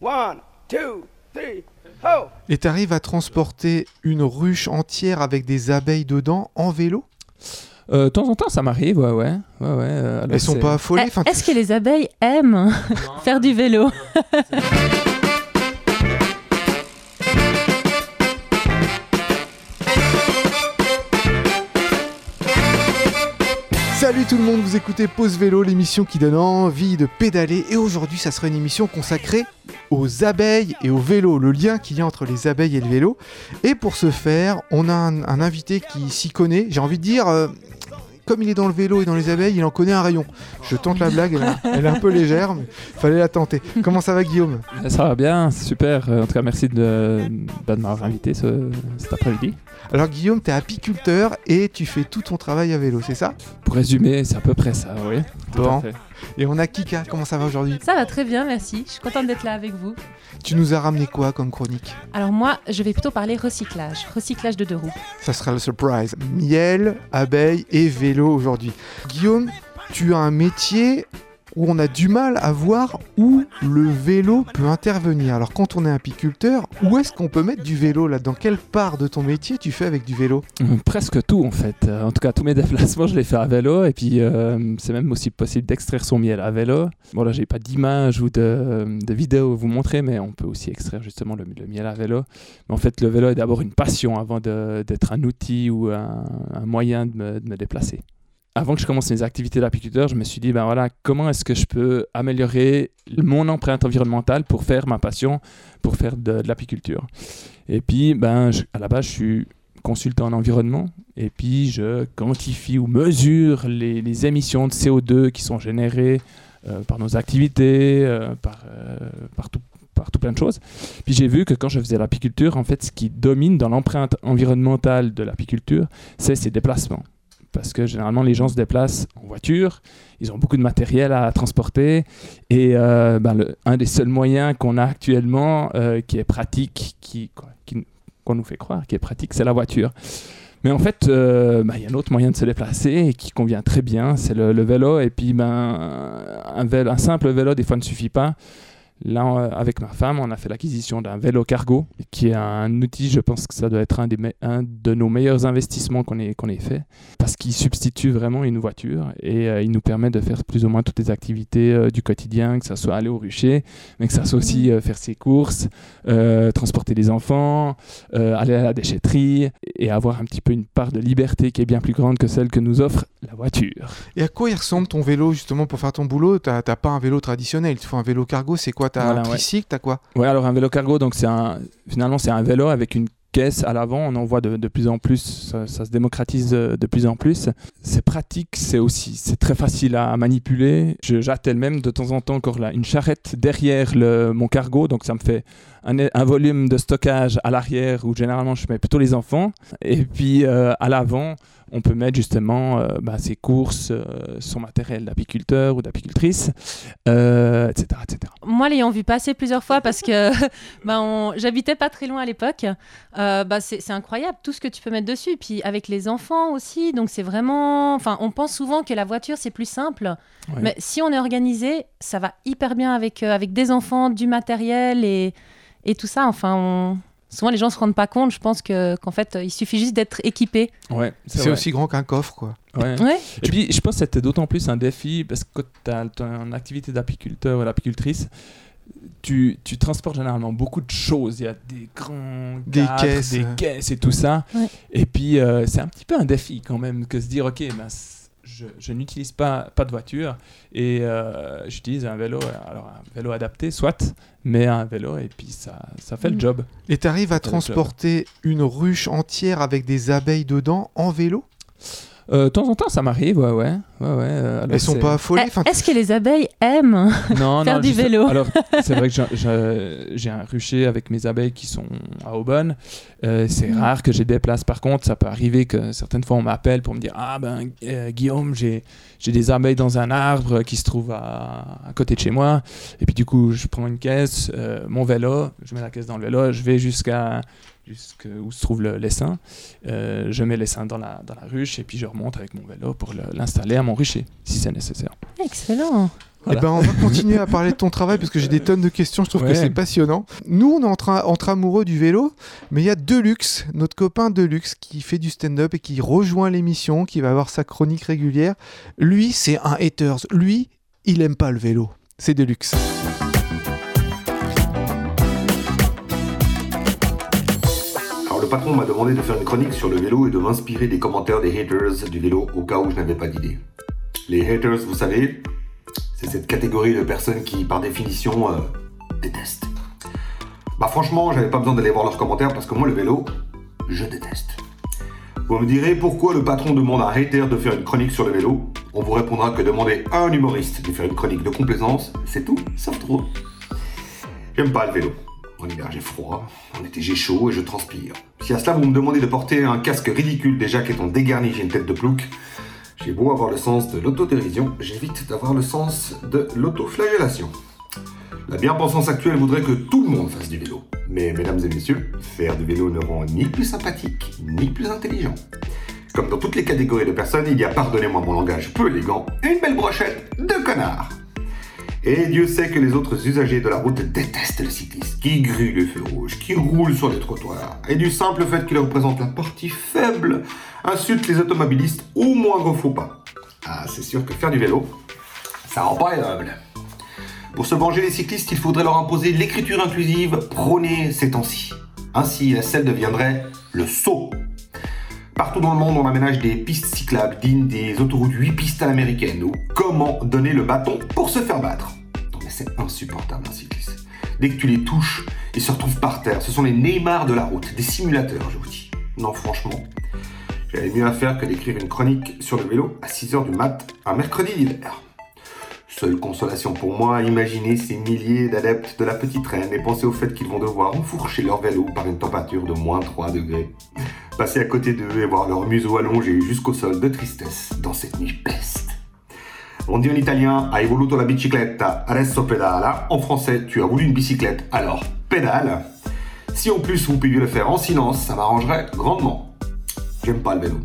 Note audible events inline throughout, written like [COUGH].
One, two, three, ho! Et t'arrives à transporter une ruche entière avec des abeilles dedans en vélo? Euh, De temps en temps, ça m'arrive, ouais, ouais. ouais, ouais euh, alors Elles sont pas affolées Eh, enfin, Est-ce que les abeilles aiment [LAUGHS] faire du vélo? Salut tout le monde, vous écoutez Pause Vélo, l'émission qui donne envie de pédaler. Et aujourd'hui, ça sera une émission consacrée aux abeilles et au vélo, le lien qu'il y a entre les abeilles et le vélo. Et pour ce faire, on a un, invité qui s'y connaît. J'ai envie de dire, euh, comme il est dans le vélo et dans les abeilles, il en connaît un rayon. Je tente la blague, elle, est- un peu légère, mais fallait la tenter. Comment ça va, Guillaume? Ça va bien, super. Euh, En tout cas, merci de, m'avoir invité ce- cet après-midi. Alors, Guillaume, t'es apiculteur et tu fais tout ton travail à vélo, c'est ça? Pour résumer, c'est à peu près ça, oui. Bon. Et on a Kika, comment ça va aujourd'hui? Ça va très bien, merci. Je suis contente d'être là avec vous. Tu nous as ramené quoi comme chronique? Alors moi, je vais plutôt parler recyclage, recyclage de deux roues. Ça sera le surprise. Miel, abeilles et vélo aujourd'hui. Guillaume, tu as un métier où on a du mal à voir où le vélo peut intervenir. Alors quand on est apiculteur, où est-ce qu'on peut mettre du vélo là? Dans quelle part de ton métier tu fais avec du vélo? Euh, Presque tout en fait. Euh, En tout cas, tous mes [LAUGHS] déplacements, je les fais à vélo. Et puis, euh, c'est même aussi possible d'extraire son miel à vélo. Bon, là, j'ai pas d'image ou de, vidéo à vous montrer, mais on peut aussi extraire justement le, miel à vélo. Mais en fait, le vélo est d'abord une passion avant d'être un outil ou un, moyen de me déplacer. Avant que je commence mes activités d'apiculteur, je me suis dit, ben voilà, comment est-ce que je peux améliorer mon empreinte environnementale pour faire ma passion, pour faire de, l'apiculture? Et puis, ben, à la base, je suis consultant en environnement et puis je quantifie ou mesure les, émissions de CO2 qui sont générées euh, par nos activités, euh, par, euh, tout, par tout plein de choses. Puis j'ai vu que quand je faisais l'apiculture, en fait, ce qui domine dans l'empreinte environnementale de l'apiculture, c'est ses déplacements. Parce que généralement, les gens se déplacent en voiture, ils ont beaucoup de matériel à transporter, et euh, ben, un des seuls moyens qu'on a actuellement euh, qui est pratique, qui, qu'on nous fait croire qui est pratique, c'est la voiture. Mais en fait, euh, bah, il y a un autre moyen de se déplacer qui convient très bien, c'est le, vélo. Et puis, ben, un simple vélo, des fois, ne suffit pas. Là, on- avec ma femme, on a fait l'acquisition d'un vélo cargo, qui est un outil, je pense que ça doit être un, des un de nos meilleurs investissements qu'on ait, qu'on ait fait, parce qu'il substitue vraiment une voiture et euh, il nous permet de faire plus ou moins toutes les activités euh, du quotidien, que ça soit aller au rucher, mais que ça soit aussi euh, faire ses courses, euh, transporter les enfants, euh, aller à la déchetterie et avoir un petit peu une part de liberté qui est bien plus grande que celle que nous offre voiture. Et à quoi il ressemble ton vélo justement pour faire ton boulot? T'as pas un vélo traditionnel, il te faut un vélo cargo, c'est quoi? T'as Voilà, un ouais. tricycle, t'as quoi? Ouais, alors un vélo cargo, donc c'est un, finalement c'est un vélo avec une caisse à l'avant. On en voit de, de plus en plus, ça, ça se démocratise de, de plus en plus. C'est pratique, c'est aussi, c'est très facile à manipuler. Je- J'attelle même de temps en temps encore là une charrette derrière le, mon cargo, donc ça me fait un, un volume de stockage à l'arrière où généralement je mets plutôt les enfants. Et puis euh, à l'avant, on peut mettre justement euh, bah, ses courses, euh, son matériel d'apiculteur ou d'apicultrice, euh, etc., etc. Moi, l'ayant vu passer plusieurs fois parce que [LAUGHS] bah, on- j'habitais pas très loin à l'époque, bah, c'est incroyable tout ce que tu peux mettre dessus. Et puis avec les enfants aussi, donc c'est vraiment. Enfin, on pense souvent que la voiture c'est plus simple, Ouais. mais si on est organisé, ça va hyper bien avec, avec des enfants, du matériel et, et tout ça. Enfin, on- souvent les gens se rendent pas compte. Je pense que qu'en fait, il suffit juste d'être équipé. Ouais, C'est aussi grand qu'un coffre quoi. Ouais. Ouais. Et puis, je pense que c'était d'autant plus un défi parce que quand tu as ton activité d'apiculteur ou d'apicultrice, tu, tu transportes généralement beaucoup de choses. Il y a des grands Des cadres, caisses, des caisses et tout ça. Ouais. Et puis, euh, c'est un petit peu un défi quand même que se dire, OK, ben, je, je n'utilise pas, pas de voiture et euh, j'utilise un vélo. Alors, un vélo adapté, soit, mais un vélo et puis ça, ça fait le Mm. job. Et t'arrives à le job. transporter une ruche entière avec des abeilles dedans en vélo? De temps en temps, ça m'arrive, ouais, ouais. ouais, ouais euh, alors Elles sont pas affolées Eh, enfin, Est-ce que les abeilles aiment [LAUGHS] non, Faire non, du juste- vélo. Alors, [LAUGHS] c'est vrai que j'ai- un rucher avec mes abeilles qui sont à Aubonne. Euh, c'est Mm. rare que j'ai des places. Par contre, ça peut arriver que certaines fois on m'appelle pour me dire Ah ben euh, Guillaume, j'ai j'ai des abeilles dans un arbre qui se trouve à, à côté de chez moi. Et puis du coup, je prends une caisse, euh, mon vélo, je mets la caisse dans le vélo, je vais jusqu'à jusqu'où se trouve le- l'essaim. Euh, je mets l'essaim dans la, dans la ruche et puis je remonte avec mon vélo pour le- l'installer à mon rucher, si c'est nécessaire. Excellent. Voilà. Eh ben, on va continuer à parler de ton [LAUGHS] travail parce que j'ai des tonnes de questions. Je trouve que c'est passionnant. Nous, on est entre, entre amoureux du vélo, mais il y a Deluxe, notre copain Deluxe, qui fait du stand-up et qui rejoint l'émission, qui va avoir sa chronique régulière. Lui, c'est un haters. Lui, il aime pas le vélo. C'est Deluxe. Le patron m'a demandé de faire une chronique sur le vélo et de m'inspirer des commentaires des haters du vélo au cas où je n'avais pas d'idée. Les haters, vous savez, c'est cette catégorie de personnes qui, par définition, euh, détestent. Bah franchement, j'avais pas besoin d'aller voir leurs commentaires parce que moi le vélo, je déteste. Vous me direz pourquoi le patron demande à un hater de faire une chronique sur le vélo? On vous répondra que demander à un humoriste de faire une chronique de complaisance, c'est tout, sauf trop. J'aime pas le vélo. En hiver j'ai froid, en été j'ai chaud et je transpire. Si à cela vous me demandez de porter un casque ridicule déjà qu'étant dégarni j'ai une tête de plouc, j'ai beau avoir le sens de l'autodérision, j'évite d'avoir le sens de l'autoflagellation. La bien-pensance actuelle voudrait que tout le monde fasse du vélo. Mais mesdames et messieurs, faire du vélo ne rend ni plus sympathique, ni plus intelligent. Comme dans toutes les catégories de personnes, il y a, pardonnez-moi mon langage peu élégant, une belle brochette de connards. Et Dieu sait que les autres usagers de la route détestent le cycliste, qui grue le feu rouge, qui roule sur les trottoirs, et du simple fait qu'il représente la partie faible, insulte les automobilistes au moindre faux pas. Ah, c'est sûr que faire du vélo, ça rend pas aimable. Pour se venger des cyclistes, il faudrait leur imposer l'écriture inclusive prônée ces temps-ci. Ainsi, la selle deviendrait le saut. Partout dans le monde, on aménage des pistes cyclables dignes des autoroutes 8 pistes à l'américaine ou comment donner le bâton pour se faire battre. C'est insupportable un cycliste. Dès que tu les touches, ils se retrouvent par terre. Ce sont les Neymar de la route, des simulateurs, je vous dis. Non, franchement, j'avais mieux à faire que d'écrire une chronique sur le vélo à 6h du mat un mercredi d'hiver. Seule consolation pour moi, imaginez ces milliers d'adeptes de la petite reine et pensez au fait qu'ils vont devoir enfourcher leur vélo par une température de moins 3 degrés. Passer à côté d'eux et voir leur museau allongé jusqu'au sol de tristesse dans cette nuit peste. On dit en italien Hai voluto la bicicletta, adesso pedala. En français, tu as voulu une bicyclette, alors pédale. Si en plus vous pouviez le faire en silence, ça m'arrangerait grandement. J'aime pas le vélo.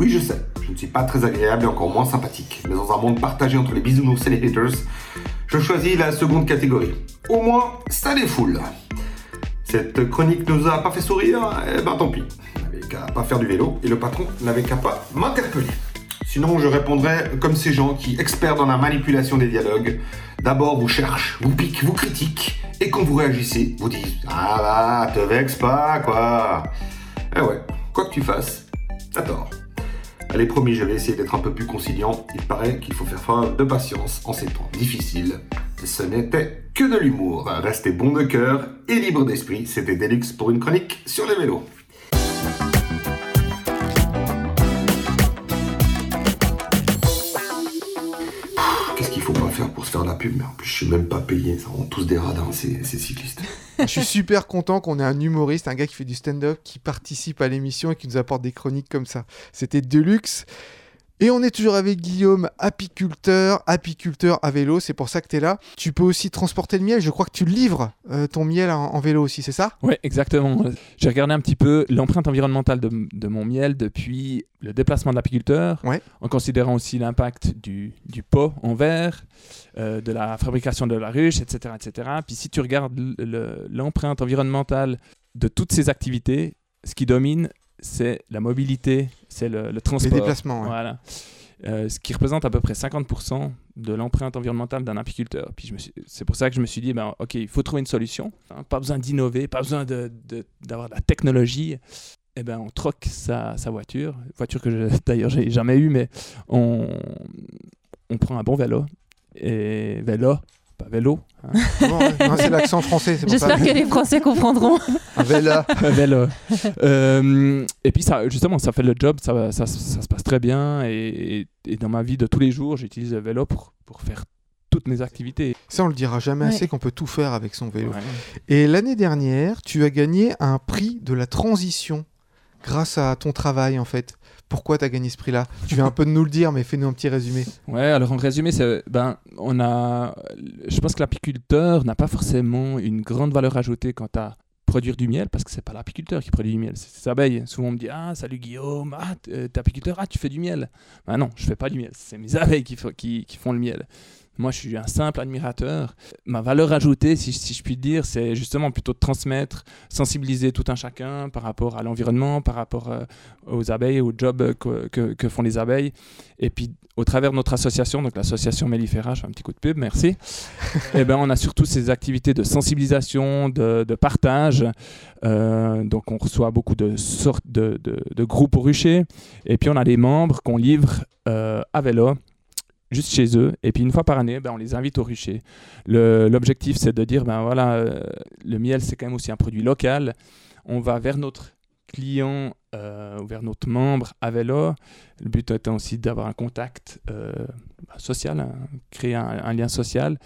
Oui, je sais, je ne suis pas très agréable et encore moins sympathique. Mais dans un monde partagé entre les bisounours et les haters, je choisis la seconde catégorie. Au moins, ça défoule. Cette chronique nous a pas fait sourire, eh ben tant pis. On n'avait qu'à pas faire du vélo et le patron n'avait qu'à pas m'interpeller. Sinon, je répondrais comme ces gens qui, experts dans la manipulation des dialogues, d'abord vous cherchent, vous piquent, vous critiquent, et quand vous réagissez, vous disent Ah bah, te vexe pas, quoi. Eh ouais, quoi que tu fasses, t'as tort. Allez, promis, je vais essayer d'être un peu plus conciliant. Il paraît qu'il faut faire preuve de patience en ces temps difficiles. Ce n'était que de l'humour. Restez bon de cœur et libre d'esprit. C'était Delux pour une chronique sur les vélos. Pour se faire la pub Mais en plus, je suis même pas payé. Ça rend tous des radins, ces, ces cyclistes. [LAUGHS] Je suis super content qu'on ait un humoriste, un gars qui fait du stand-up, qui participe à l'émission et qui nous apporte des chroniques comme ça. C'était Deluxe. Et on est toujours avec Guillaume, apiculteur, apiculteur à vélo, c'est pour ça que tu es là. Tu peux aussi transporter le miel, je crois que tu livres euh, ton miel en, en vélo aussi, c'est ça? Ouais, exactement. J'ai regardé un petit peu l'empreinte environnementale de, de mon miel depuis le déplacement de l'apiculteur, Ouais. en considérant aussi l'impact du, du pot en verre, euh, de la fabrication de la ruche, etc. etc. Puis si tu regardes l'empreinte environnementale de toutes ces activités, ce qui domine, c'est la mobilité, c'est le, le Les transport. déplacements. ouais. Voilà. Euh, ce qui représente à peu près 50% de l'empreinte environnementale d'un apiculteur. Puis je me suis- c'est pour ça que je me suis dit, ben, ok, il faut trouver une solution. hein. pas besoin d'innover, pas besoin de- de- d'avoir de, la technologie. Eh ben, on troque sa, sa voiture, voiture que je- [LAUGHS] d'ailleurs j'ai jamais eue, mais on, on prend un bon vélo. Et vélo, pas vélo, hein, [LAUGHS] Non, ouais, non, c'est l'accent français. J'espère que les Français comprendront. Un vélo. [LAUGHS] un vélo. Euh, et puis ça, justement, ça fait le job, ça, ça, ça se passe très bien. Et, et dans ma vie de tous les jours, j'utilise le vélo pour, pour faire toutes mes activités. Ça, on le dira jamais Ouais. assez qu'on peut tout faire avec son vélo. Ouais. Et l'année dernière, tu as gagné un prix de la transition grâce à ton travail en fait. Pourquoi tu as gagné ce prix-là Tu viens un peu de nous le dire, mais fais-nous un petit résumé. Ouais, alors en résumé, ben, on a, je pense que l'apiculteur n'a pas forcément une grande valeur ajoutée quant à produire du miel, parce que c'est pas l'apiculteur qui produit du miel, c'est les abeilles. Souvent on me dit ah salut Guillaume, ah euh, t'es apiculteur, ah tu fais du miel. Ben non, je fais pas du miel, c'est mes abeilles qui font le miel. Moi, je suis un simple admirateur. Ma valeur ajoutée, si, si je puis dire, c'est justement plutôt de transmettre, sensibiliser tout un chacun par rapport à l'environnement, par rapport euh, aux abeilles, au job que, que, que, font les abeilles. Et puis, au travers de notre association, donc l'association Mellifera, je fais un petit coup de pub, merci. et [LAUGHS] eh ben, on a surtout ces activités de sensibilisation, de, de partage. Euh, donc, on reçoit beaucoup de sortes de, de, de, groupes au rucher. Et puis, on a des membres qu'on livre euh, à vélo juste chez eux. Et puis une fois par année, ben, on les invite au rucher. L'objectif, c'est de dire, ben voilà, euh, le miel, c'est quand même aussi un produit local. On va vers notre client euh, vers notre membre à vélo. Le but étant aussi d'avoir un contact euh, social, hein, créer un, lien social.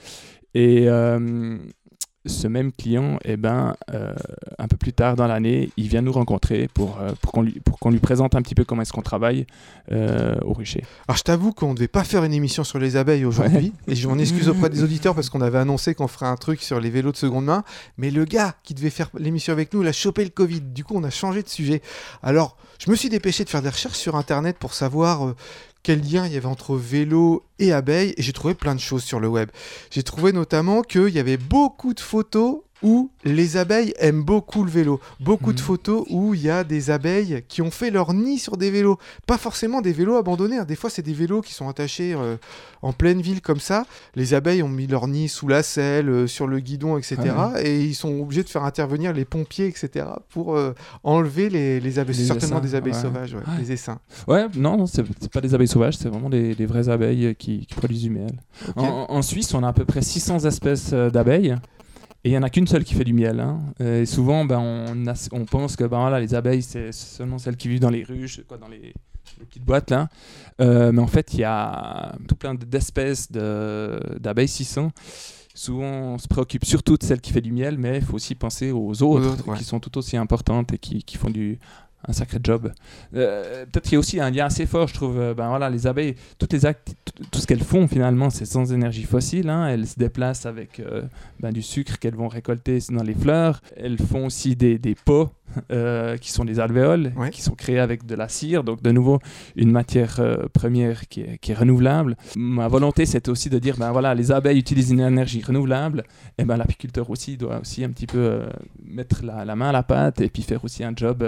Et ce même client, eh ben, euh, un peu plus tard dans l'année, il vient nous rencontrer pour, euh, pour qu'on lui, présente un petit peu comment est-ce qu'on travaille euh, au rucher. Alors je t'avoue qu'on ne devait pas faire une émission sur les abeilles aujourd'hui, et je m'en excuse auprès des [LAUGHS] auditeurs parce qu'on avait annoncé qu'on ferait un truc sur les vélos de seconde main, mais le gars qui devait faire l'émission avec nous, il a chopé le Covid, du coup on a changé de sujet. Alors je me suis dépêché de faire des recherches sur Internet pour savoir quel lien il y avait entre vélo et abeilles, et j'ai trouvé plein de choses sur le web. J'ai trouvé notamment qu'il y avait beaucoup de photos où les abeilles aiment beaucoup le vélo. Beaucoup de mhm. photos où il y a des abeilles qui ont fait leur nid sur des vélos. Pas forcément des vélos abandonnés. Hein. Des fois, c'est des vélos qui sont attachés euh, en pleine ville comme ça. Les abeilles ont mis leur nid sous la selle, euh, sur le guidon, etc. Et ils sont obligés de faire intervenir les pompiers, etc. pour euh, enlever les, les abeilles. C'est certainement des abeilles sauvages, les essaims. Ouais, non, c'est pas des abeilles sauvages, c'est vraiment des, vraies abeilles qui, produisent du miel. en, Suisse, on a à peu près 600 espèces d'abeilles. Et il n'y en a qu'une seule qui fait du miel. Hein. Et souvent, ben, on, on, pense que ben, voilà, les abeilles, c'est seulement celles qui vivent dans les ruches, quoi, dans les, petites boîtes. Là. Euh, mais en fait, il y a tout plein d'espèces d'abeilles 600. Souvent, on se préoccupe surtout de celles qui font du miel, mais il faut aussi penser aux autres, qui sont tout aussi importantes et qui, qui font du, un sacré job. Euh, peut-être qu'il y a aussi un lien assez fort, je trouve. Euh, ben voilà, les abeilles, toutes les actes, tout ce qu'elles font finalement, c'est sans énergie fossile. Hein. Elles se déplacent avec euh, ben, du sucre qu'elles vont récolter dans les fleurs. Elles font aussi des, des pots euh, qui sont des alvéoles, qui sont créés avec de la cire, donc de nouveau une matière première qui est, qui est, renouvelable. Ma volonté, c'était aussi de dire, ben voilà, les abeilles utilisent une énergie renouvelable, et ben l'apiculteur aussi doit aussi un petit peu mettre la, la, main à la pâte et puis faire aussi un job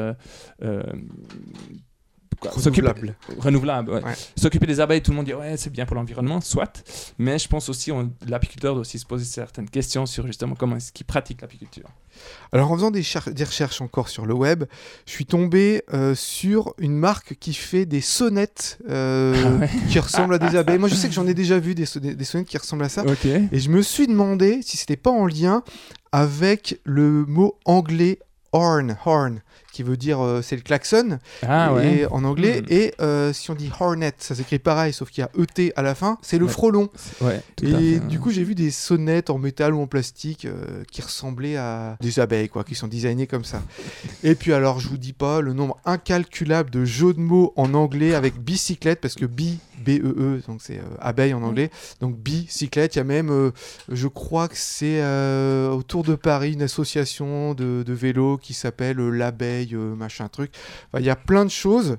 renouvelable. Renouvelable, ouais. S'occuper des abeilles, tout le monde dit ouais, c'est bien pour l'environnement, soit. Mais je pense aussi l'apiculteur doit aussi se poser certaines questions sur justement comment est-ce qu'il pratique l'apiculture. Alors en faisant des, des, recherches encore sur le web, je suis tombé euh, sur une marque qui fait des sonnettes euh, ah qui ressemblent à des [LAUGHS] abeilles. Moi je sais que j'en ai déjà vu des, des, sonnettes qui ressemblent à ça. Et je me suis demandé si c'était pas en lien avec le mot anglais horn, horn qui veut dire euh, c'est le klaxon ah, et, en anglais. Hmm. Et euh, si on dit hornet, ça s'écrit pareil, sauf qu'il y a ET à la fin, c'est le frelon. et du coup, j'ai vu des sonnettes en métal ou en plastique euh, qui ressemblaient à des abeilles, quoi, qui sont designées comme ça. et puis alors, je vous dis pas le nombre incalculable de jeux de mots en anglais avec bicyclette, parce que bi B-E-E, e, donc c'est abeille en anglais. Donc bicyclette, il y a même, je crois que c'est autour de Paris, une association de, de vélos qui s'appelle l'abeille euh, machin truc. Il y a plein de choses.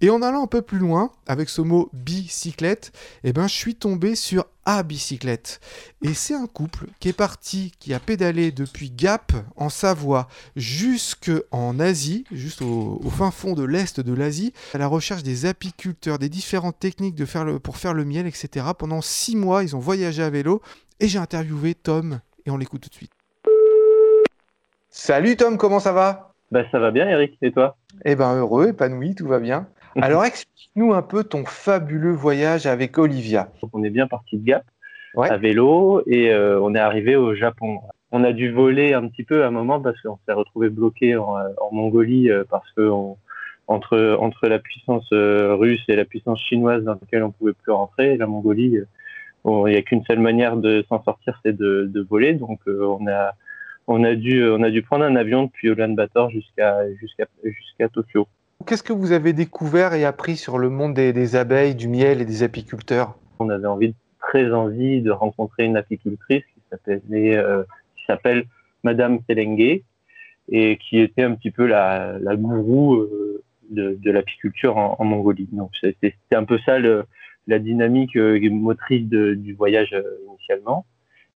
Et en allant un peu plus loin, avec ce mot bicyclette, eh ben, je suis tombé sur A bicyclette. Et c'est un couple qui est parti, qui a pédalé depuis Gap, en Savoie, jusque en Asie, juste au, fin fond de l'Est de l'Asie, à la recherche des apiculteurs, des différentes techniques de faire le, pour faire le miel, etc. Pendant six mois, ils ont voyagé à vélo. Et j'ai interviewé Tom, et on l'écoute tout de suite. Salut Tom, comment ça va? Bah, ça va bien, Eric. Et toi? Eh ben, heureux, épanoui, tout va bien. [LAUGHS] Alors, explique-nous un peu ton fabuleux voyage avec Olivia. on est bien parti de Gap à vélo et euh, on est arrivé au Japon. On a dû voler un petit peu à un moment parce qu'on s'est retrouvé bloqué en, Mongolie euh, parce que entre, entre la puissance euh, russe et la puissance chinoise dans laquelle on pouvait plus rentrer, la Mongolie, il n'y a qu'une seule manière de s'en sortir, c'est de, de, voler. Donc, on a on a dû, on a dû prendre un avion depuis Ulaanbaatar jusqu'à jusqu'à jusqu'à Tokyo. Qu'est-ce que vous avez découvert et appris sur le monde des, abeilles, du miel et des apiculteurs? On avait envie, très envie de rencontrer une apicultrice qui s'appelait, euh, qui s'appelle Madame Telenge et qui était un petit peu la, la gourou euh, de, de l'apiculture en, en, Mongolie. Donc c'était un peu ça le, la dynamique motrice du voyage initialement.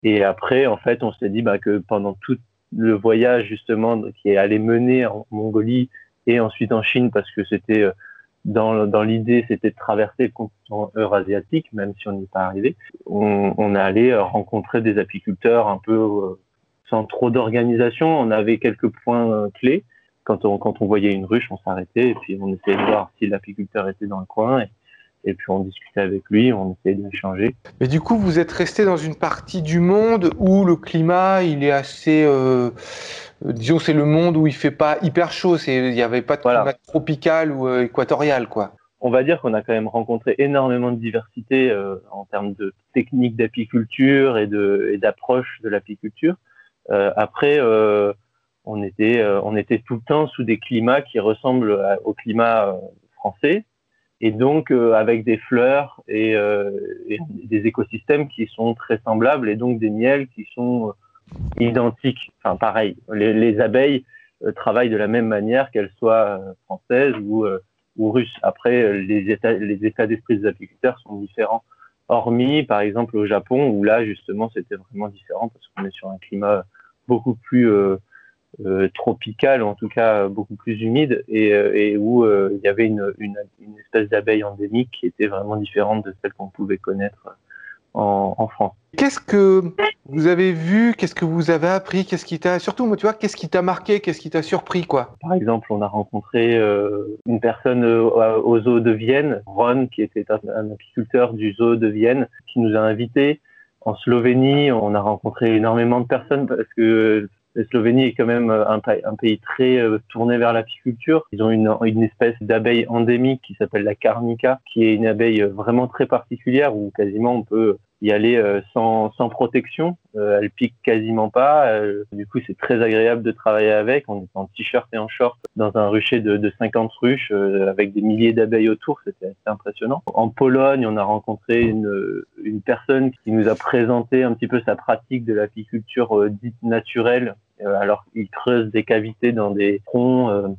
Et après, en fait, on s'est dit bah, que pendant tout le voyage justement qui est allé mener en Mongolie et ensuite en Chine, parce que c'était dans, dans l'idée, c'était de traverser le continent eurasiatique, même si on n'y est pas arrivé. On, on allait rencontrer des apiculteurs un peu sans trop d'organisation. On avait quelques points clés quand on, voyait une ruche, on s'arrêtait et puis on essayait de voir si l'apiculteur était dans le coin. Et puis on discutait avec lui, on essayait d'échanger. Mais du coup, vous êtes resté dans une partie du monde où le climat, il est assez, euh, disons, c'est le monde où il fait pas hyper chaud. il n'y avait pas de climat tropical ou euh, équatorial, quoi. On va dire qu'on a quand même rencontré énormément de diversité euh, en termes de techniques d'apiculture et de d'approche de l'apiculture. après on était, euh, on était tout le temps sous des climats qui ressemblent au climat euh, français, et donc euh, avec des fleurs et, des écosystèmes qui sont très semblables, et donc des miels qui sont identiques. Enfin, pareil, les, abeilles travaillent de la même manière qu'elles soient françaises ou, ou russes. Après, les états, les états d'esprit des apiculteurs sont différents. Hormis, par exemple, au Japon, où là, justement, c'était vraiment différent parce qu'on est sur un climat beaucoup plus euh, tropical, en tout cas beaucoup plus humide, et, euh, et où euh, il y avait une, une, une espèce d'abeille endémique qui était vraiment différente de celle qu'on pouvait connaître en, en France. Qu'est-ce que vous avez vu? Qu'est-ce que vous avez appris? Qu'est-ce qui t'a surtout, moi, tu vois, qu'est-ce qui t'a marqué? Qu'est-ce qui t'a surpris, quoi? Par exemple, on a rencontré euh, une personne au zoo de Vienne, Ron, qui était un, un, apiculteur du zoo de Vienne, qui nous a invités. En Slovénie, on a rencontré énormément de personnes parce que la Slovénie est quand même euh, un, pays très euh, tourné vers l'apiculture. Ils ont une, une espèce d'abeille endémique qui s'appelle la carnica, qui est une abeille euh, vraiment très particulière où quasiment on peut y aller euh, sans, sans protection. Euh, elle pique quasiment pas. Euh, du coup, c'est très agréable de travailler avec. On est en t-shirt et en short dans un rucher de, de 50 ruches avec des milliers d'abeilles autour. C'était assez impressionnant. En Pologne, on a rencontré une, une personne qui nous a présenté un petit peu sa pratique de l'apiculture dite naturelle. alors, il creuse des cavités dans des troncs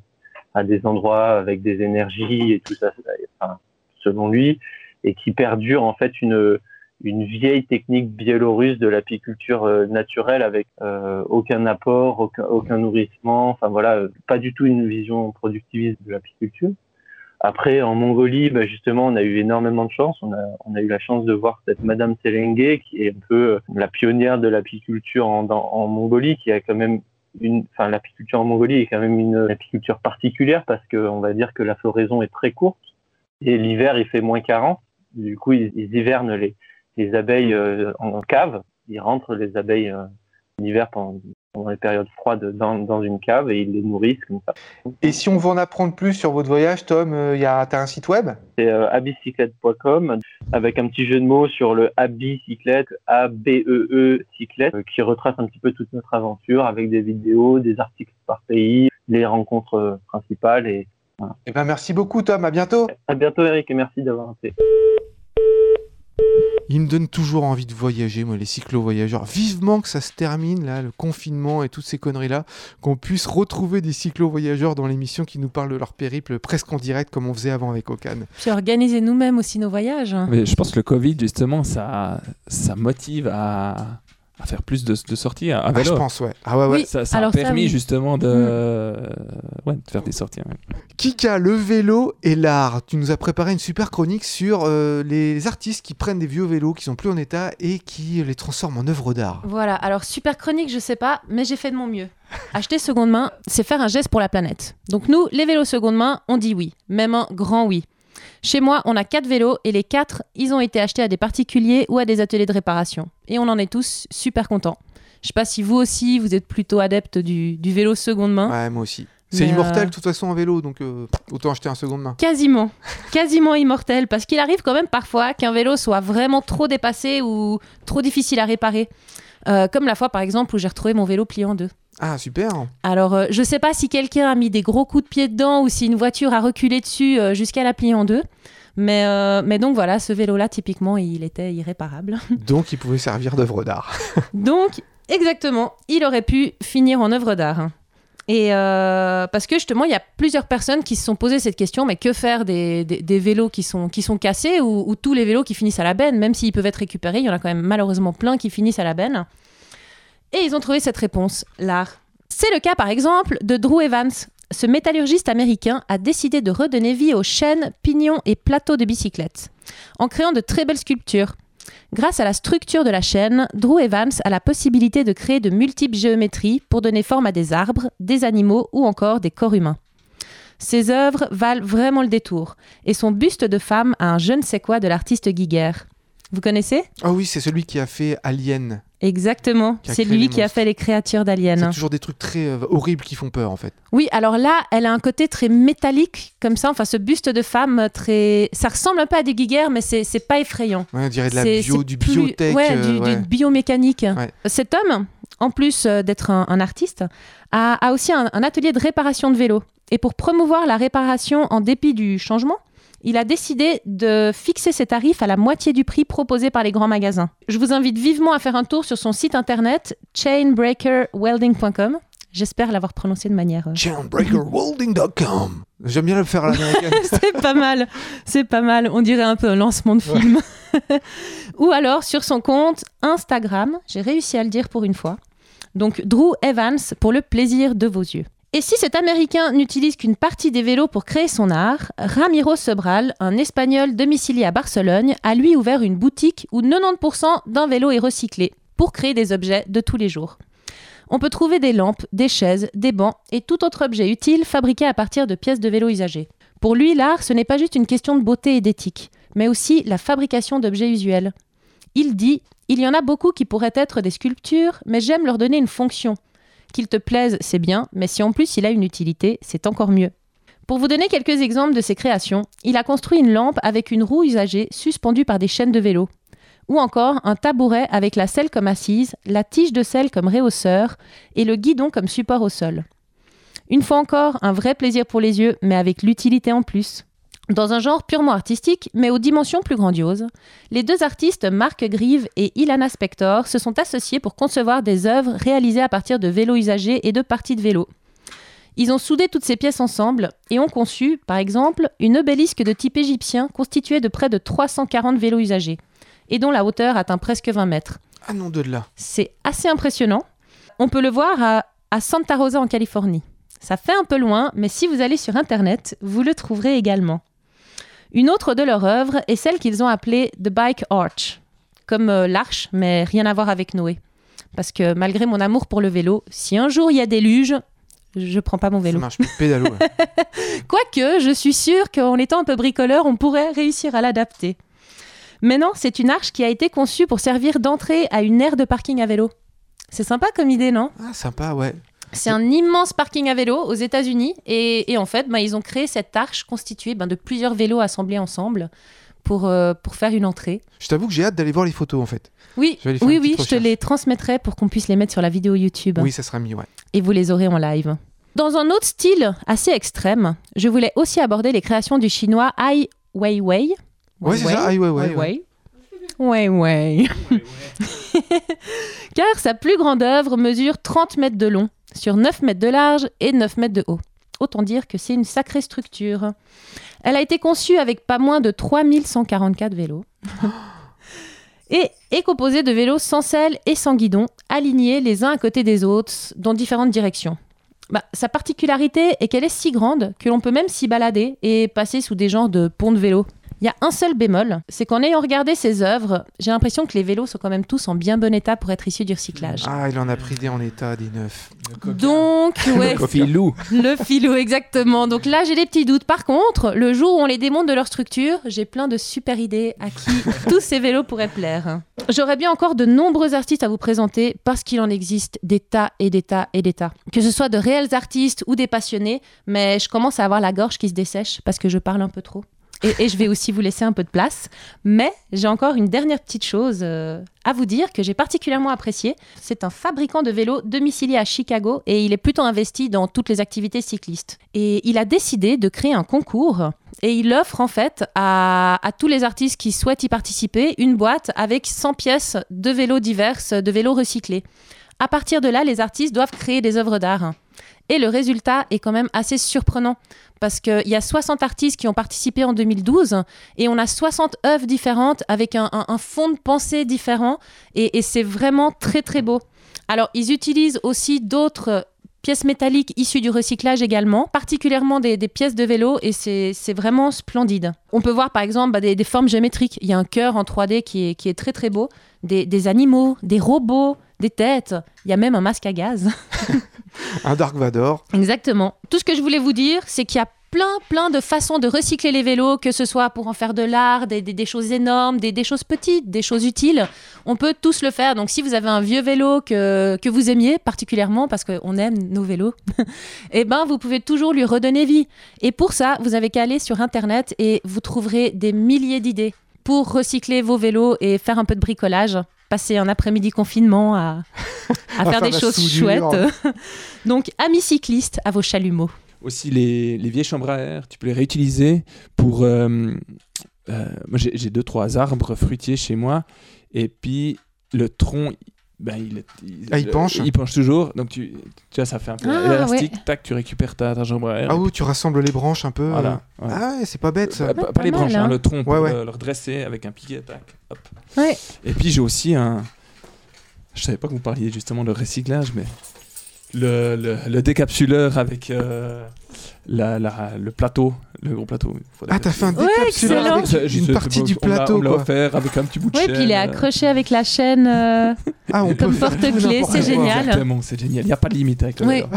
à des endroits avec des énergies et tout ça, selon lui, et qui perdure en fait une une vieille technique biélorusse de l'apiculture euh, naturelle avec euh, aucun apport, aucun, aucun, nourrissement, enfin voilà, pas du tout une vision productiviste de l'apiculture. Après, en Mongolie, bah, justement, on a eu énormément de chance. On a, on eu la chance de voir cette Madame Selenge, qui est un peu euh, la pionnière de l'apiculture en, Mongolie, qui a quand même une, enfin, l'apiculture en Mongolie est quand même une apiculture particulière parce qu'on va dire que la floraison est très courte et l'hiver il fait moins 40. Du coup, ils hivernent les, les abeilles euh, en cave. Ils rentrent les abeilles euh, en hiver pendant, les périodes froides dans, dans, une cave et ils les nourrissent comme ça. Et si on veut en apprendre plus sur votre voyage, Tom, euh, tu as un site web? C'est euh, abicyclette.com avec un petit jeu de mots sur le abicyclette, A-B-E-E cyclette, qui retrace un petit peu toute notre aventure avec des vidéos, des articles par pays, les rencontres principales et voilà. Eh ben merci beaucoup Tom, à bientôt. À bientôt Eric et merci d'avoir été. Il me donne toujours envie de voyager, moi, les cyclo-voyageurs. Vivement que ça se termine, là, le confinement et toutes ces conneries-là, qu'on puisse retrouver des cyclo-voyageurs dans l'émission qui nous parlent de leur périple presque en direct comme on faisait avant avec Okan. Puis organiser nous-mêmes aussi nos voyages. Mais je pense que le Covid, justement, ça, ça motive à, à faire plus de, de sorties à, vélo. Ah, je pense, ouais. Ah ouais, ouais. Oui, ça, ça a permis ça, oui. justement de, mmh. ouais, de, faire des sorties. Ouais. Kika, le vélo et l'art. Tu nous as préparé une super chronique sur euh, les artistes qui prennent des vieux vélos qui sont plus en état et qui les transforment en œuvres d'art. Voilà, alors super chronique, je sais pas, mais j'ai fait de mon mieux. [LAUGHS] Acheter seconde main, c'est faire un geste pour la planète. Donc nous, les vélos seconde main, on dit oui, même un grand oui. Chez moi, on a quatre vélos et les quatre, ils ont été achetés à des particuliers ou à des ateliers de réparation. Et on en est tous super contents. Je sais pas si vous aussi, vous êtes plutôt adepte du, du vélo seconde main. Ouais, moi aussi. C'est immortel de toute façon en vélo, donc euh, autant acheter un seconde main. Quasiment, quasiment immortel, parce qu'il arrive quand même parfois qu'un vélo soit vraiment trop dépassé ou trop difficile à réparer. Euh, comme la fois par exemple où j'ai retrouvé mon vélo plié en deux. Ah, super. Alors, euh, je sais pas si quelqu'un a mis des gros coups de pied dedans ou si une voiture a reculé dessus euh, jusqu'à la plier en deux. Mais, euh, mais donc voilà, ce vélo-là, typiquement, il était irréparable. [LAUGHS] Donc, il pouvait servir d'œuvre d'art. [LAUGHS] donc, exactement, il aurait pu finir en œuvre d'art. Et euh, parce que justement, il y a plusieurs personnes qui se sont posées cette question, mais que faire des, des, vélos qui sont, qui sont cassés ou, tous les vélos qui finissent à la benne, même s'ils peuvent être récupérés, il y en a quand même malheureusement plein qui finissent à la benne. Et ils ont trouvé cette réponse, l'art. C'est le cas par exemple de Drew Evans. Ce métallurgiste américain a décidé de redonner vie aux chaînes, pignons et plateaux de bicyclettes, en créant de très belles sculptures. Grâce à la structure de la chaîne, Drew Evans a la possibilité de créer de multiples géométries pour donner forme à des arbres, des animaux ou encore des corps humains. Ses œuvres valent vraiment le détour, et son buste de femme a un je ne sais quoi de l'artiste Giger. Vous connaissez? Ah oui, c'est celui qui a fait Alien. Exactement, c'est lui qui a fait les créatures d'Alien. C'est toujours des trucs très euh, horribles qui font peur en fait. Oui, alors là, elle a un côté très métallique comme ça, enfin ce buste de femme très... Ça ressemble un peu à des Giger, mais c'est pas effrayant. Ouais, on dirait de la bio, du biotech. Ouais, du, euh, biomécanique. Cet homme, en plus euh, d'être un, artiste, a, aussi un, un atelier de réparation de vélos. Et pour promouvoir la réparation en dépit du changement, il a décidé de fixer ses tarifs à la moitié du prix proposé par les grands magasins. Je vous invite vivement à faire un tour sur son site internet chainbreakerwelding.com. J'espère l'avoir prononcé de manière. Euh, chainbreakerwelding.com. J'aime bien le faire à l'américaine. [LAUGHS] c'est pas mal, c'est pas mal. On dirait un peu un lancement de film. [LAUGHS] Ou alors sur son compte Instagram, j'ai réussi à le dire pour une fois. Donc Drew Evans pour le plaisir de vos yeux. Et si cet Américain n'utilise qu'une partie des vélos pour créer son art, Ramiro Sobral, un Espagnol domicilié à Barcelone, a lui ouvert une boutique où 90% d'un vélo est recyclé pour créer des objets de tous les jours. On peut trouver des lampes, des chaises, des bancs et tout autre objet utile fabriqué à partir de pièces de vélo usagées. Pour lui, l'art, ce n'est pas juste une question de beauté et d'éthique, mais aussi la fabrication d'objets usuels. Il dit Il y en a beaucoup qui pourraient être des sculptures, mais j'aime leur donner une fonction. Qu'il te plaise, c'est bien, mais si en plus il a une utilité, c'est encore mieux. Pour vous donner quelques exemples de ses créations, il a construit une lampe avec une roue usagée suspendue par des chaînes de vélo. Ou encore un tabouret avec la selle comme assise, la tige de selle comme réhausseur et le guidon comme support au sol. Une fois encore, un vrai plaisir pour les yeux, mais avec l'utilité en plus. Dans un genre purement artistique, mais aux dimensions plus grandioses, les deux artistes Marc Grieve et Ilana Spector se sont associés pour concevoir des œuvres réalisées à partir de vélos usagés et de parties de vélos. Ils ont soudé toutes ces pièces ensemble et ont conçu, par exemple, une obélisque de type égyptien constituée de près de 340 vélos usagés, et dont la hauteur atteint presque 20 mètres. Ah non, de là C'est assez impressionnant. On peut le voir à, à Santa Rosa en Californie. Ça fait un peu loin, mais si vous allez sur Internet, vous le trouverez également. Une autre de leurs œuvres est celle qu'ils ont appelée The Bike Arch, comme euh, l'arche, mais rien à voir avec Noé. Parce que malgré mon amour pour le vélo, si un jour il y a déluge, je prends pas mon vélo. Ça marche plus pédalo. [LAUGHS] Quoique, je suis sûre qu'en étant un peu bricoleur, on pourrait réussir à l'adapter. Mais non, c'est une arche qui a été conçue pour servir d'entrée à une aire de parking à vélo. C'est sympa comme idée, non? Ah, sympa, ouais. C'est un immense parking à vélo aux États-Unis. Et, en fait, bah, ils ont créé cette arche constituée bah, de plusieurs vélos assemblés ensemble pour, euh, pour faire une entrée. Je t'avoue que j'ai hâte d'aller voir les photos en fait. Oui, oui, oui, je te les transmettrai pour qu'on puisse les mettre sur la vidéo YouTube. Oui, ça sera mieux, ouais. Et vous les aurez en live. Dans un autre style assez extrême, je voulais aussi aborder les créations du chinois Ai Weiwei. Oui, c'est ça, Ai Weiwei. Ouais, ouais. [LAUGHS] [LAUGHS] Car sa plus grande œuvre mesure 30 mètres de long sur 9 mètres de large et 9 mètres de haut. Autant dire que c'est une sacrée structure. Elle a été conçue avec pas moins de 3144 vélos. [GASPS] et est composée de vélos sans selle et sans guidon, alignés les uns à côté des autres, dans différentes directions. Bah, sa particularité est qu'elle est si grande que l'on peut même s'y balader et passer sous des genres de ponts de vélo. Il y a un seul bémol, c'est qu'en ayant regardé ses œuvres, j'ai l'impression que les vélos sont quand même tous en bien bon état pour être issus du recyclage. Ah, il en a pris des en état, des neufs. Donc, [LAUGHS] ouais. le filou. Le filou, exactement. Donc là, j'ai des petits doutes. Par contre, le jour où on les démonte de leur structure, j'ai plein de super idées à qui [LAUGHS] tous ces vélos pourraient plaire. J'aurais bien encore de nombreux artistes à vous présenter parce qu'il en existe des tas et des tas et des tas. Que ce soit de réels artistes ou des passionnés, mais je commence à avoir la gorge qui se dessèche parce que je parle un peu trop et, je vais aussi vous laisser un peu de place. Mais j'ai encore une dernière petite chose euh, à vous dire que j'ai particulièrement apprécié. C'est un fabricant de vélos domicilié à Chicago et il est plutôt investi dans toutes les activités cyclistes. Et il a décidé de créer un concours et il offre en fait à, à, tous les artistes qui souhaitent y participer une boîte avec 100 pièces de vélos diverses, de vélos recyclés. À partir de là, les artistes doivent créer des œuvres d'art. Et le résultat est quand même assez surprenant parce qu'il y a 60 artistes qui ont participé en 2012 et on a 60 œuvres différentes avec un, fond de pensée différent et, c'est vraiment très très beau. Alors ils utilisent aussi d'autres pièces métalliques issues du recyclage également, particulièrement des, pièces de vélo, et c'est vraiment splendide. On peut voir par exemple bah, des, formes géométriques. Il y a un cœur en 3D qui est, qui est très très beau, des, animaux, des robots, des têtes, il y a même un masque à gaz. [LAUGHS] [LAUGHS] un Dark Vador. Exactement. Tout ce que je voulais vous dire, c'est qu'il y a plein, plein de façons de recycler les vélos, que ce soit pour en faire de l'art, des, des, choses énormes, des, des, choses petites, des choses utiles. On peut tous le faire. Donc, si vous avez un vieux vélo que, que vous aimiez particulièrement, parce qu'on aime nos vélos, [LAUGHS] eh ben, vous pouvez toujours lui redonner vie. Et pour ça, vous avez qu'à aller sur Internet et vous trouverez des milliers d'idées pour recycler vos vélos et faire un peu de bricolage passer un après-midi confinement à, [LAUGHS] à, faire, des choses chouettes. [LAUGHS] Donc, amis cyclistes, à vos chalumeaux. Aussi les, les, vieilles chambres à air, tu peux les réutiliser pour... Euh, euh, moi j'ai deux, trois arbres fruitiers chez moi, et puis le tronc, ben, il, il, ah, il, penche. Il penche toujours, donc tu, tu vois, ça fait un peu ah, élastique, tac, tu récupères ta, ta, à air. Ah oui, tu rassembles les branches un peu. Voilà. Ah c'est pas bête ça. Pas, les branches, hein. Hein, le tronc, pour le, redresser avec un piquet, tac, hop. Et puis j'ai aussi un... Je savais pas que vous parliez justement de recyclage, mais le, le, décapsuleur avec euh, la, le plateau, le gros plateau. Ah, t'as fait un décapsuleur avec une partie du plateau. On l'a offert avec un petit bout de chaîne. Oui, puis il est accroché avec la chaîne euh, ah, on comme porte-clés, c'est génial. Exactement, c'est génial. Il n'y a pas de limite avec le oui. [LAUGHS]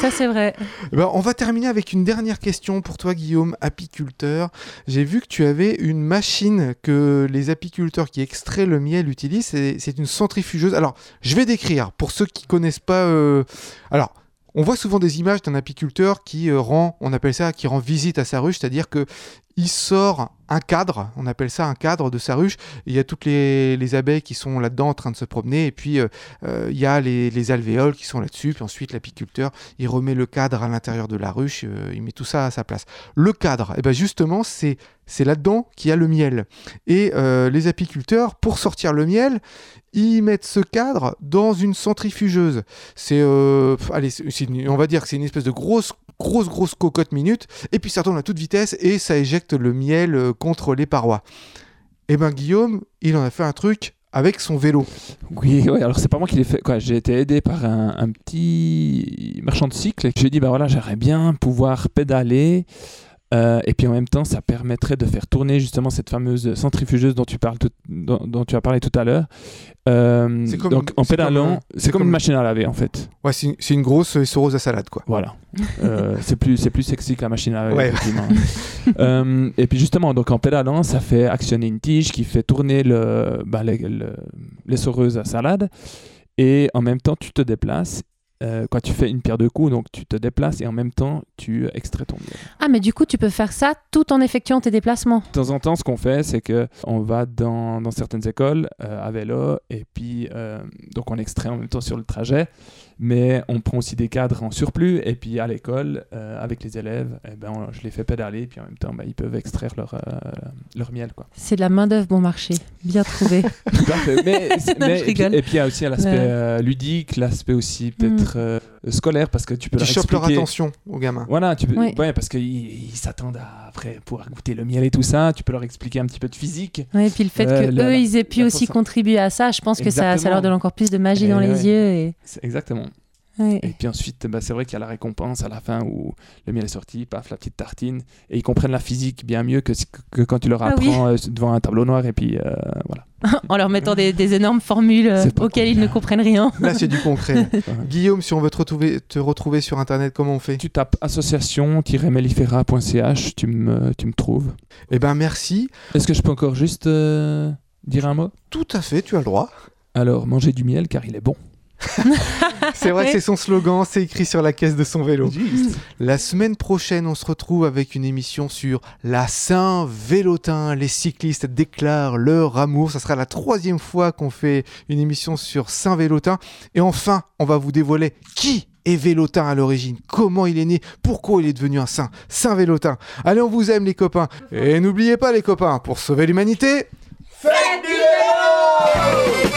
Ça, c'est vrai. Eh ben, on va terminer avec une dernière question pour toi, Guillaume, apiculteur. J'ai vu que tu avais une machine que les apiculteurs qui extraient le miel utilisent. C'est une centrifugeuse. Alors, je vais décrire pour ceux qui connaissent pas. Euh, alors. On voit souvent des images d'un apiculteur qui euh, rend, on appelle ça, qui rend visite à sa ruche, c'est-à-dire que il sort un cadre, on appelle ça un cadre de sa ruche. Il y a toutes les, abeilles qui sont là-dedans en train de se promener, et puis euh, euh, il y a les, alvéoles qui sont là-dessus, puis ensuite l'apiculteur, il remet le cadre à l'intérieur de la ruche, il met tout ça à sa place. Le cadre, et eh ben justement, c'est c'est là-dedans qu'il y a le miel. Et les apiculteurs, pour sortir le miel, ils mettent ce cadre dans une centrifugeuse. C'est, euh, allez, on va dire que c'est une espèce de grosse, grosse, grosse cocotte minute, et puis ça tourne à toute vitesse et ça éjecte le miel euh, contre les parois. Et eh ben Guillaume, il en a fait un truc avec son vélo. Oui, ouais, alors c'est pas moi qui l'ai fait. J'ai été aidé par un, petit marchand de cycle. J'ai dit, bah voilà, j'aimerais bien pouvoir pédaler euh, et puis en même temps, ça permettrait de faire tourner justement cette fameuse centrifugeuse dont tu, parles dont, tu as parlé tout à l'heure. Euh, donc en pédalant, c'est comme, une machine à laver en fait. Ouais, c'est une grosse essoreuse à salade quoi. Voilà. euh, [LAUGHS] c'est plus, plus sexy que la machine à laver. Ouais. et puis justement, donc en pédalant, ça fait actionner une tige qui fait tourner le, bah, l'essoreuse à salade. Et en même temps, tu te déplaces euh, quand tu fais une pierre de coups, donc tu te déplaces et en même temps tu extrais ton miel. Ah, mais du coup, tu peux faire ça tout en effectuant tes déplacements. De temps en temps, ce qu'on fait, c'est que on va dans, dans certaines écoles euh, à vélo et puis euh, donc on extrait en même temps sur le trajet mais on prend aussi des cadres en surplus et puis à l'école euh, avec les élèves eh ben, je les fais pédaler puis en même temps bah, ils peuvent extraire leur, euh, leur miel quoi. c'est de la main d'œuvre bon marché bien trouvé [LAUGHS] mais, [LAUGHS] et, puis, il y a aussi l'aspect euh, ludique l'aspect aussi peut-être mm. scolaire parce que tu peux tu leur expliquer leur attention aux gamins. Voilà tu peux ouais. parce qu'ils s'attendent à après pouvoir goûter le miel et tout ça. Tu peux leur expliquer un petit peu de physique. Et puis le fait que eux ils aient pu aussi contribuer à ça je pense que ça, ça, leur donne encore plus de magie dans les yeux et... exactement et puis ensuite, bah, c'est vrai qu'il y a la récompense à la fin où le miel est sorti, paf, la petite tartine. Et ils comprennent la physique bien mieux que, que quand tu leur ah apprends euh, devant un tableau noir et puis euh, voilà. [LAUGHS] en leur mettant des, énormes formules euh, auxquelles ils ne comprennent rien. Là, c'est du concret. [LAUGHS] Guillaume, si on veut te retrouver, te retrouver sur Internet, comment on fait? Tu tapes association-mellifera.ch, tu me, tu me trouves. Eh ben merci. Est-ce que je peux encore juste dire un mot? Tout à fait, tu as le droit. Alors, manger du miel car il est bon. C'est vrai que c'est son slogan, c'est écrit sur la caisse de son vélo. La semaine prochaine, on se retrouve avec une émission sur la Saint-Vélotin. Les cyclistes déclarent leur amour. Ça sera la troisième fois qu'on fait une émission sur Saint-Vélotin. Et enfin, on va vous dévoiler qui est Vélotin à l'origine Comment il est né Pourquoi il est devenu un saint Saint-Vélotin. Allez, on vous aime les copains. Et n'oubliez pas les copains, pour sauver l'humanité, faites du vélo